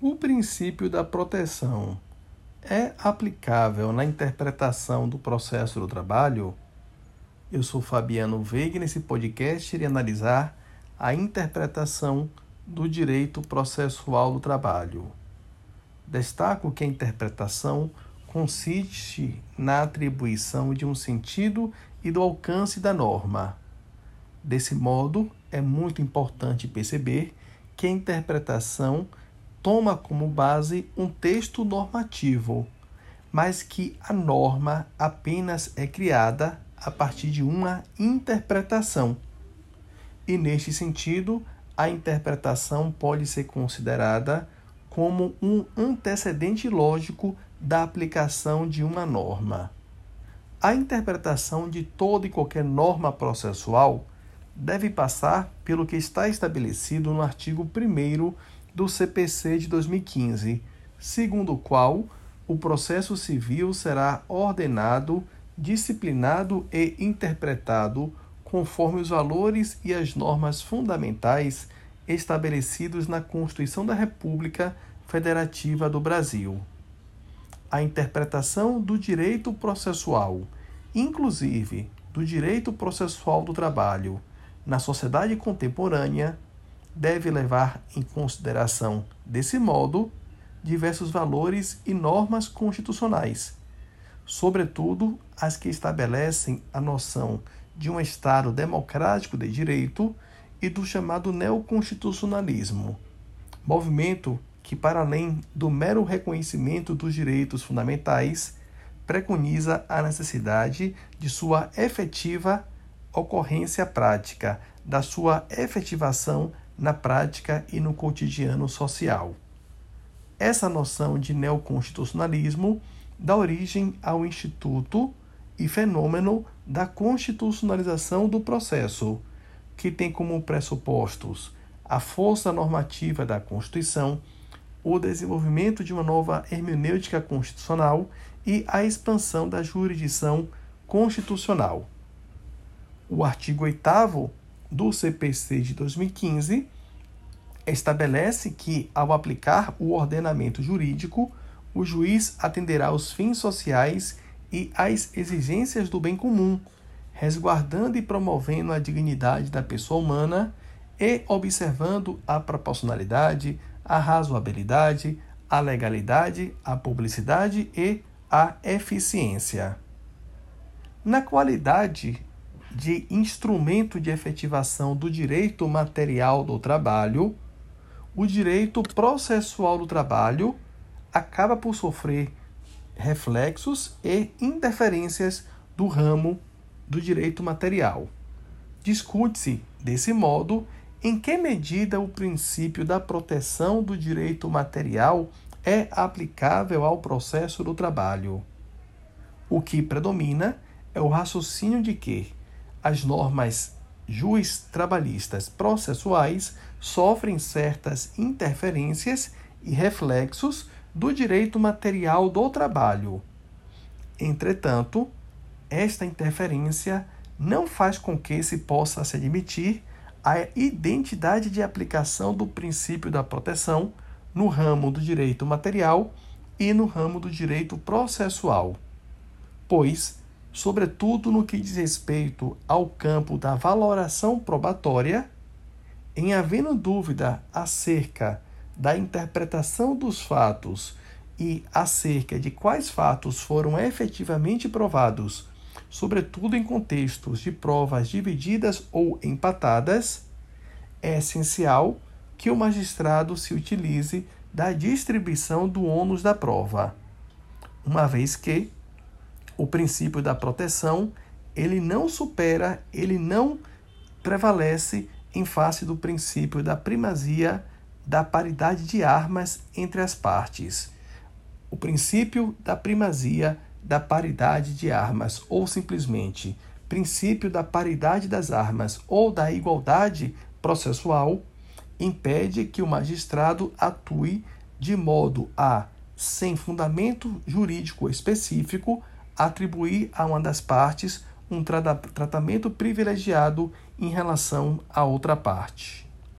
O princípio da proteção é aplicável na interpretação do processo do trabalho? Eu sou Fabiano Veiga e nesse podcast irei analisar a interpretação do direito processual do trabalho. Destaco que a interpretação consiste na atribuição de um sentido e do alcance da norma. Desse modo, é muito importante perceber que a interpretação toma como base um texto normativo, mas que a norma apenas é criada a partir de uma interpretação. E neste sentido, a interpretação pode ser considerada como um antecedente lógico da aplicação de uma norma. A interpretação de toda e qualquer norma processual deve passar pelo que está estabelecido no artigo 1 do CPC de 2015, segundo o qual o processo civil será ordenado, disciplinado e interpretado conforme os valores e as normas fundamentais estabelecidos na Constituição da República Federativa do Brasil. A interpretação do direito processual, inclusive do direito processual do trabalho, na sociedade contemporânea deve levar em consideração, desse modo, diversos valores e normas constitucionais, sobretudo as que estabelecem a noção de um Estado democrático de direito e do chamado neoconstitucionalismo, movimento que, para além do mero reconhecimento dos direitos fundamentais, preconiza a necessidade de sua efetiva ocorrência prática, da sua efetivação na prática e no cotidiano social. Essa noção de neoconstitucionalismo dá origem ao instituto e fenômeno da constitucionalização do processo, que tem como pressupostos a força normativa da Constituição, o desenvolvimento de uma nova hermenêutica constitucional e a expansão da jurisdição constitucional o artigo 8 do CPC de 2015 estabelece que, ao aplicar o ordenamento jurídico, o juiz atenderá aos fins sociais e às exigências do bem comum, resguardando e promovendo a dignidade da pessoa humana e observando a proporcionalidade, a razoabilidade, a legalidade, a publicidade e a eficiência. Na qualidade de instrumento de efetivação do direito material do trabalho, o direito processual do trabalho acaba por sofrer reflexos e interferências do ramo do direito material. Discute-se, desse modo, em que medida o princípio da proteção do direito material é aplicável ao processo do trabalho. O que predomina é o raciocínio de que as normas juiz trabalhistas processuais sofrem certas interferências e reflexos do direito material do trabalho. Entretanto, esta interferência não faz com que se possa se admitir a identidade de aplicação do princípio da proteção no ramo do direito material e no ramo do direito processual, pois sobretudo no que diz respeito ao campo da valoração probatória, em havendo dúvida acerca da interpretação dos fatos e acerca de quais fatos foram efetivamente provados, sobretudo em contextos de provas divididas ou empatadas, é essencial que o magistrado se utilize da distribuição do ônus da prova, uma vez que o princípio da proteção, ele não supera, ele não prevalece em face do princípio da primazia da paridade de armas entre as partes. O princípio da primazia da paridade de armas, ou simplesmente princípio da paridade das armas ou da igualdade processual, impede que o magistrado atue de modo a, sem fundamento jurídico específico, atribuir a uma das partes um tratamento privilegiado em relação à outra parte.